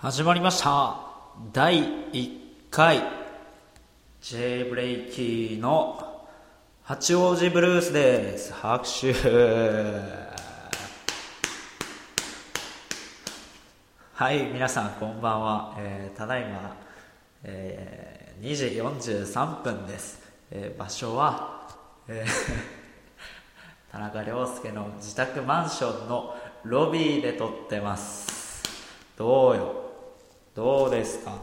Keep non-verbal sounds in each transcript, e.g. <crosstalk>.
始まりました。第1回。J ブレイキーの八王子ブルースです。拍手。はい皆さんこんばんは、えー、ただいま、えー、2時43分です、えー場所は、えー <laughs> 田中涼介の自宅マンションのロビーで撮ってます。どうよ。どうですか？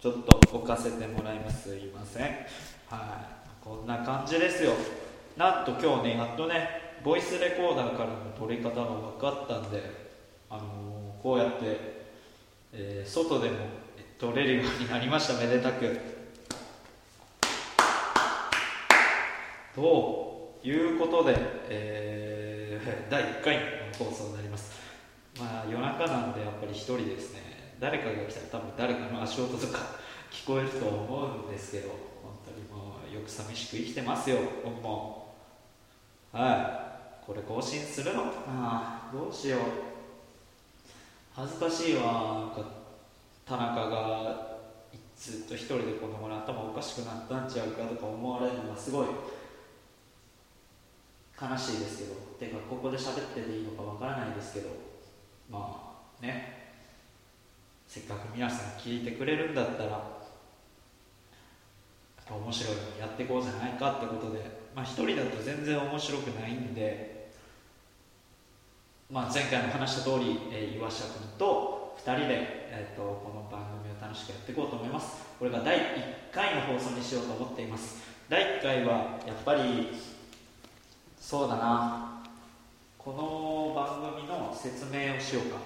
ちょっと置かせてもらいます。すいません。はい。こんな感じですよ。なんと今日ねやっとねボイスレコーダーからの撮り方が分かったんであのーこうやって、えー外でも撮れるようになりました。めでたく。ということで、えー第1回の放送になります。まあ夜中なんでやっぱり一人ですね。誰かが来たら多分誰かの足音とか聞こえると思うんですけど本当にもうよく寂しく生きてますよ僕も。はい。これ更新するの？かなどうしよう。恥ずかしいわ。なんか田中がずっと一人で子供の頭おかしくなったんちゃうかとか思われるのがすごい。悲しいですけど。てかここで喋ってていいのかわからないですけど。まあね。せっかく皆さん聞いてくれるんだったら面白いのやっていこうじゃないかってことでまあ一人だと全然面白くないんでまあ前回も話した通り、えー岩下君と2人で、えー、とこの番組を楽しくやっていこうと思います。これが第1回の放送にしようと思っています。第1回はやっぱりそうだな。この番組の説明をしようか、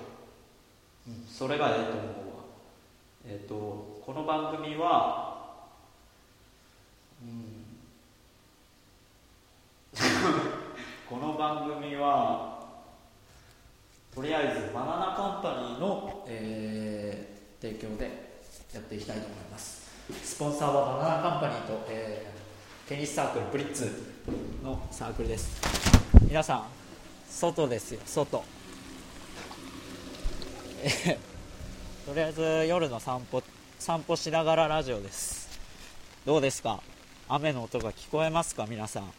それがええと思うわ。えっ、とこの番組はうん。この番組は <laughs> とりあえずバナナカンパニーの、えー提供でやっていきたいと思います。スポンサーはバナナカンパニーと、えーテニスサークルプリッツのサークルです。皆さん外ですよ。外。<laughs> とりあえず夜の散歩散歩しながらラジオです。どうですか？雨の音が聞こえますか？皆さん。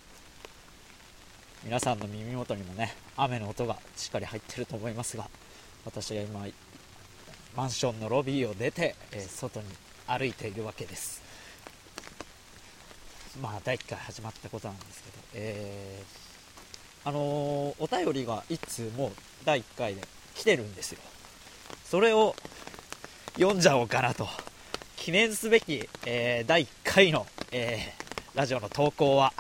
皆さんの耳元にもね雨の音がしっかり入ってると思いますが私が今マンションのロビーを出て、えー外に歩いているわけです。まあ第1回始まったことなんですけどえーあのーお便りが1通もう第1回で来てるんですよ。それを読んじゃおうかなと。記念すべき、えー第1回の、えーラジオの投稿は、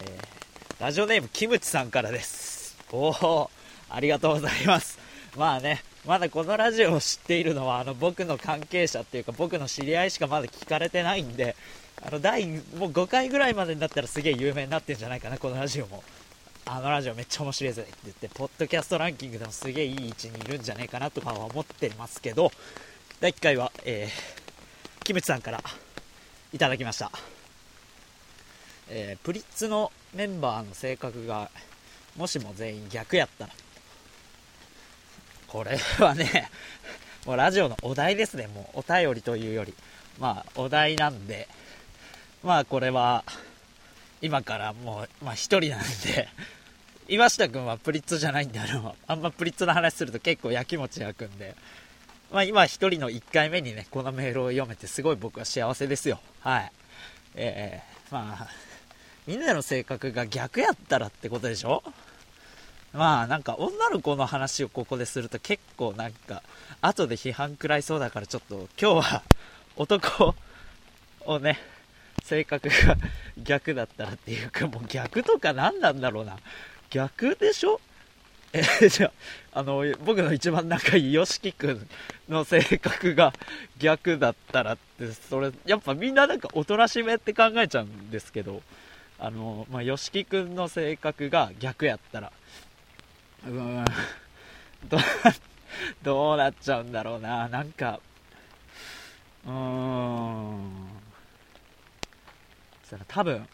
えーラジオネームキムチさんからです。おおありがとうございます。まあねまだこのラジオを知っているのはあの僕の関係者っていうか僕の知り合いしかまだ聞かれてないんであの第もう5回ぐらいまでになったらすげえ有名になってるんじゃないかなこのラジオも。あのラジオめっちゃ面白いぜって言ってポッドキャストランキングでもすげえいい位置にいるんじゃないかなとかは思ってますけど第1回は、えー、キムチさんからいただきました。えープリッツのメンバーの性格がもしも全員逆やったらこれはね <laughs> もうラジオのお題ですね。もうお便りというより。まあお題なんで。まあこれは今からもう、まあ、一人なんで。<laughs> 岩下君はプリッツじゃないんであのあんまプリッツの話すると結構やきもち焼くんで。まあ今一人の1回目にねこのメールを読めてすごい僕は幸せですよ。はい。えー、まあみんなの性格が逆やったらってことでしょ？まあなんか女の子の話をここですると結構なんか後で批判食らいそうだからちょっと今日は男をね <laughs> 性格が逆だったらっていうかもう逆とか何なんだろうな逆でしょ？えじゃああの僕の一番仲いい YOSHIKI 君の性格が逆だったらってそれやっぱみんななんかおとなしめって考えちゃうんですけどあの、まあ、吉木くんの性格が逆やったら、うーん、どうな、どうなっちゃうんだろうな。なんか、うーん。たら多分、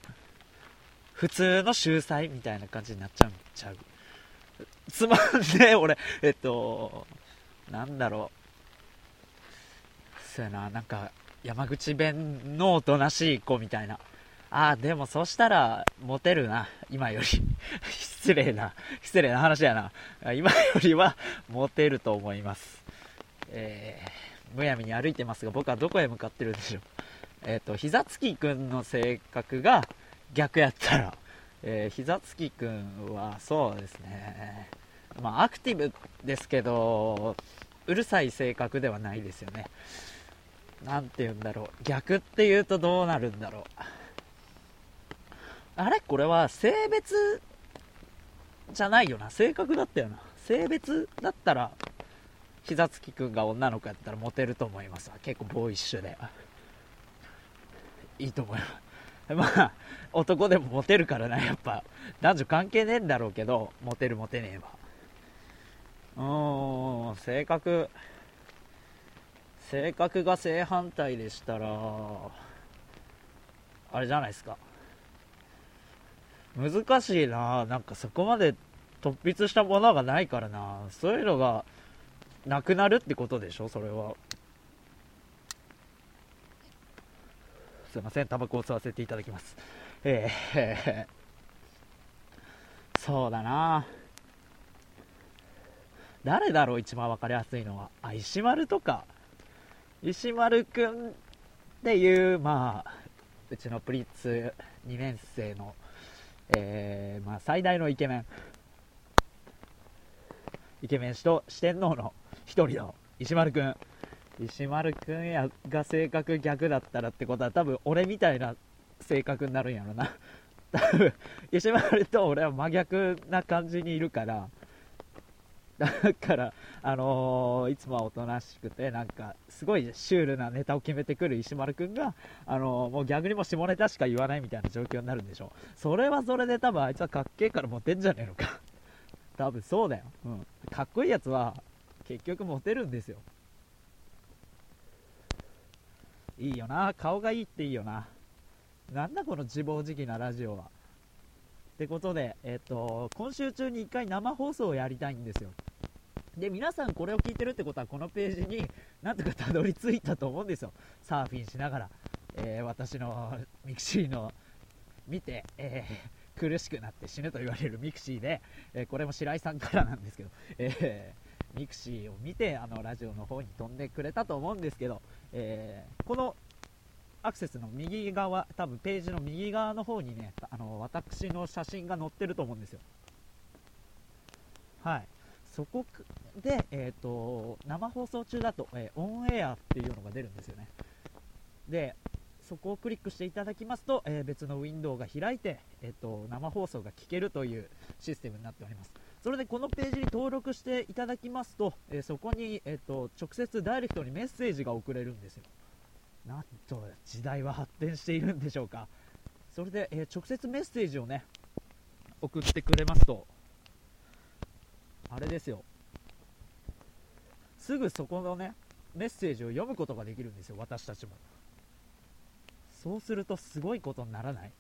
普通の秀才みたいな感じになっちゃうんちゃう。つまんね、俺。えっと、なんだろう。そうやな、なんか、山口弁のおとなしい子みたいな。ああ、でもそしたら、モテるな、今より。<laughs> 失礼な、失礼な話やな。今よりは、モテると思います。えー、むやみに歩いてますが、僕はどこへ向かってるんでしょう。えっ、ー、と、膝つきくんの性格が逆やったら、えー、膝つきくんはそうですね、まあ、アクティブですけど、うるさい性格ではないですよね。なんて言うんだろう。逆って言うとどうなるんだろう。あれ？これは性別じゃないよな。性格だったよな。性別だったら、膝つきくんが女の子やったらモテると思いますわ結構ボーイッシュで。いいと思います。<laughs> まあ、男でもモテるからな、やっぱ。男女関係ねえんだろうけど、モテるモテねえば。うん、性格、性格が正反対でしたら、あれじゃないですか。難しいななんかそこまで突筆したものがないからなそういうのがなくなるってことでしょそれは。すいません、タバコを吸わせていただきます。えー、<laughs> そうだな誰だろう、一番分かりやすいのは。あ、石丸とか。石丸くんっていう、まあ、うちのプリッツ2年生の、えー、まあ、最大のイケメン。イケメン氏と四天王の一人の石丸くん。石丸くんやが性格逆だったらってことは多分俺みたいな性格になるんやろな。多 <laughs> 分石丸と俺は真逆な感じにいるから。だからあのー、いつもはおとなしくてなんかすごいシュールなネタを決めてくる石丸くんが、あのー、もう逆にも下ネタしか言わないみたいな状況になるんでしょそれはそれで多分あいつはかっけえからモテんじゃねえのか。多分そうだよ、うん、かっこいいやつは結局モテるんですよ。いいよな。顔がいいっていいよな。なんだこの自暴自棄なラジオは。ってことで、えっ、と、今週中に1回生放送をやりたいんですよ。で、皆さんこれを聞いてるってことは、このページになんとかたどり着いたと思うんですよ。サーフィンしながら、えー、私の mixi の見て、えー、苦しくなって死ぬと言われる mixi で、えー、これも白井さんからなんですけど、え mixi を見て、あの、ラジオの方に飛んでくれたと思うんですけど、えこのアクセスの右側、多分ページの右側の方にね、あの私の写真が載ってると思うんですよ。はい。そこで、えーと、生放送中だと、えー、オンエアっていうのが出るんですよね。で、そこをクリックしていただきますと、えー、別のウィンドウが開いて、えーと、生放送が聞けるというシステムになっております。それでこのページに登録していただきますと、えー、そこに、えーと直接ダイレクトにメッセージが送れるんですよ。なんと時代は発展しているんでしょうか。それで、えー、直接メッセージをね送ってくれますとあれですよ。すぐそこのねメッセージを読むことができるんですよ私たちも。そうするとすごいことにならない。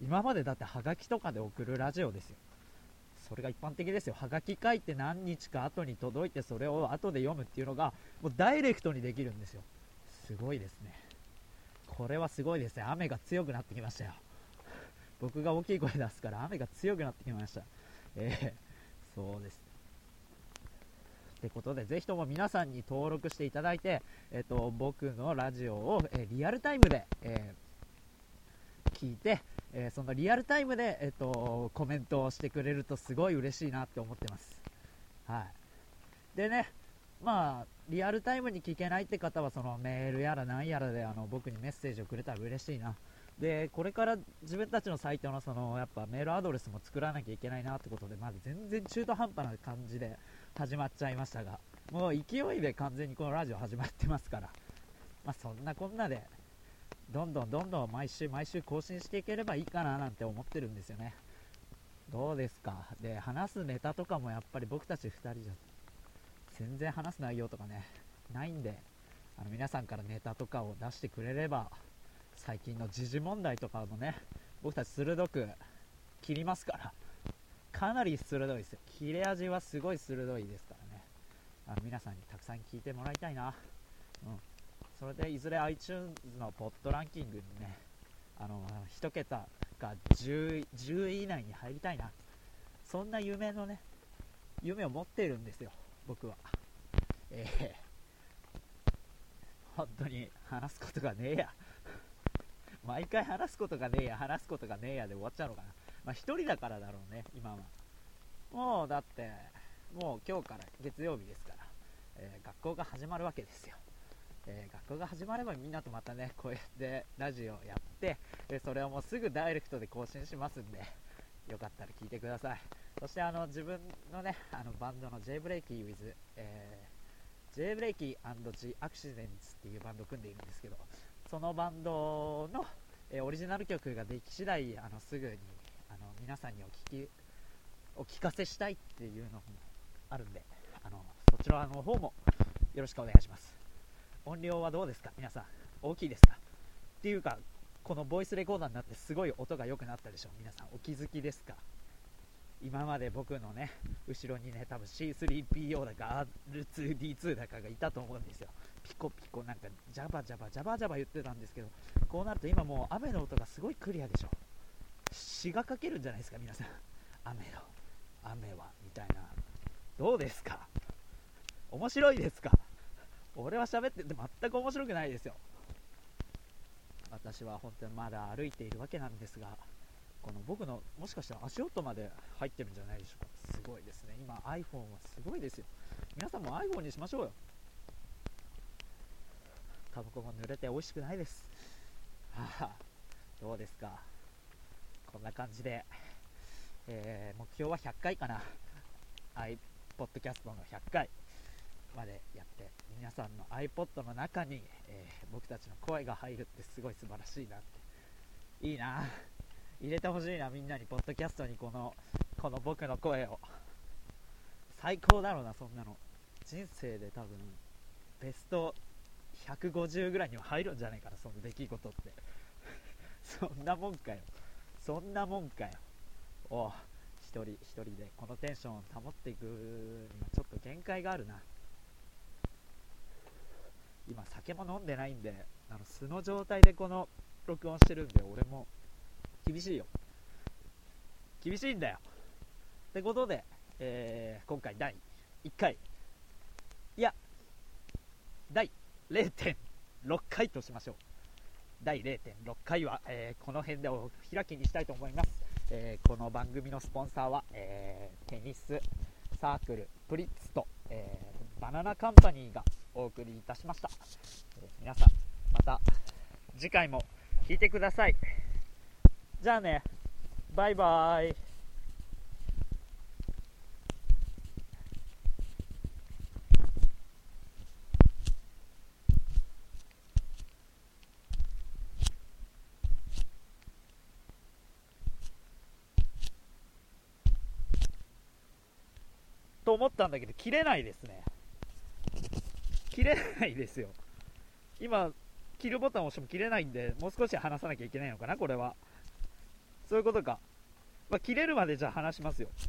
今までだってハガキとかで送るラジオですよ。それが一般的ですよハガキ書いて何日か後に届いてそれを後で読むっていうのがもうダイレクトにできるんですよすごいですね。これはすごいですね。雨が強くなってきましたよ。僕が大きい声出すから雨が強くなってきました。えー、そうです。ってことで、ぜひとも皆さんに登録していただいて、えっ、と、僕のラジオを、えリアルタイムで、えー、聞いて、えそのリアルタイムで、えっ、と、コメントをしてくれるとすごい嬉しいなって思ってます。はい。でね、まあ、リアルタイムに聞けないって方はそのメールやら何やらであの僕にメッセージをくれたら嬉しいな。で、これから自分たちのサイトのそのやっぱメールアドレスも作らなきゃいけないなってことで、まず全然中途半端な感じで始まっちゃいましたが、もう勢いで完全にこのラジオ始まってますから、まあ、そんなこんなで、どんどんどんどん毎週毎週更新していければいいかななんて思ってるんですよね。どうですか？で、話すネタとかもやっぱり僕たち2人じゃ全然話す内容とかね、ないんで、あの皆さんからネタとかを出してくれれば、最近の時事問題とかもね、僕たち鋭く切りますから、かなり鋭いですよ。切れ味はすごい鋭いですからね。あの皆さんにたくさん聞いてもらいたいな。うん。それでいずれ iTunes のポッドランキングにねあの1桁が 10, 10位以内に入りたいな。そんな夢のね夢を持っているんですよ僕は。ええ。ー、本当に話すことがねえや。毎回話すことがねえや。話すことがねえやで終わっちゃうのかな。まあ1人だからだろうね今は。もうだってもう今日から月曜日ですから、えー、学校が始まるわけですよ。えー、学校が始まればみんなとまたねこうやってラジオやって、えそれをもうすぐダイレクトで更新しますんでよかったら聞いてください。そしてあの自分のねあのバンドの J ブレイキー with、えー、J ブレイキー &G アクシデンツっていうバンドを組んでいるんですけどそのバンドの、えー、オリジナル曲ができ次第あのすぐにあの皆さんにお聞きお聞かせしたいっていうのもあるんであのそちらの方もよろしくお願いします。音量はどうですか？皆さん大きいですか？っていうかこのボイスレコーダーになってすごい音が良くなったでしょ皆さんお気づきですか？今まで僕のね後ろにね多分 C3PO だか R2D2 だかがいたと思うんですよ。ピコピコなんかジャバジャバジャバジャバ言ってたんですけどこうなると今もう雨の音がすごいクリアでしょ詩が書けるんじゃないですか？皆さん。雨の雨はみたいな。どうですか？面白いですか？俺は喋ってて全く面白くないですよ。私は本当にまだ歩いているわけなんですがこの僕のもしかしたら足音まで入ってるんじゃないでしょうか。すごいですね。今 iPhone はすごいですよ。皆さんも iPhone にしましょうよ。タバコも濡れて美味しくないです。はあ、どうですか。こんな感じで、えー、目標は100回かな。iPodcast の100回。までやって皆さんの iPod の中に、えー、僕たちの声が入るってすごい素晴らしいなって。いいな。入れてほしいなみんなに。ポッドキャストにこのこの僕の声を。最高だろうなそんなの。人生で多分ベスト150ぐらいには入るんじゃないかなその出来事って。<laughs> そんなもんかよ。そんなもんかよ。お一人一人でこのテンションを保っていくにはちょっと限界があるな。今酒も飲んでないんであの素の状態でこの録音してるんで俺も厳しいよ。厳しいんだよ。ってことで、えー、今回第1回。いや第0.6回としましょう。第0.6回は、えー、この辺でお開きにしたいと思います、えー、この番組のスポンサーは、えテニスサークルプリッツと、えバナナカンパニーがお送りいたしました、えー、皆さんまた次回も聞いてください。じゃあねバイバーイ。と思ったんだけど切れないですね。切れないですよ。今、切るボタンを押しても切れないんで、もう少し話さなきゃいけないのかな、これは。そういうことか。まあ、切れるまでじゃあ話しますよ。